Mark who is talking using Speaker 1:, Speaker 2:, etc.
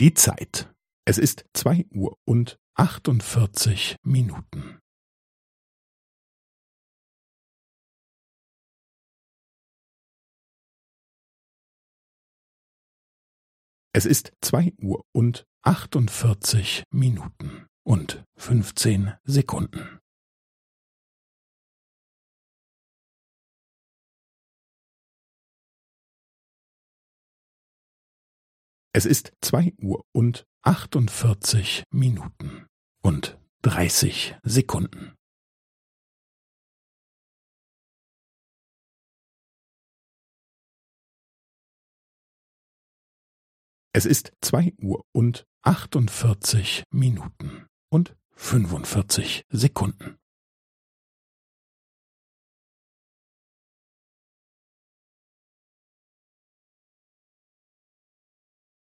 Speaker 1: Die Zeit. Es ist zwei Uhr und achtundvierzig Minuten. Es ist zwei Uhr und achtundvierzig Minuten und fünfzehn Sekunden. Es ist zwei Uhr und achtundvierzig Minuten und dreißig Sekunden. Es ist zwei Uhr und achtundvierzig Minuten und fünfundvierzig Sekunden.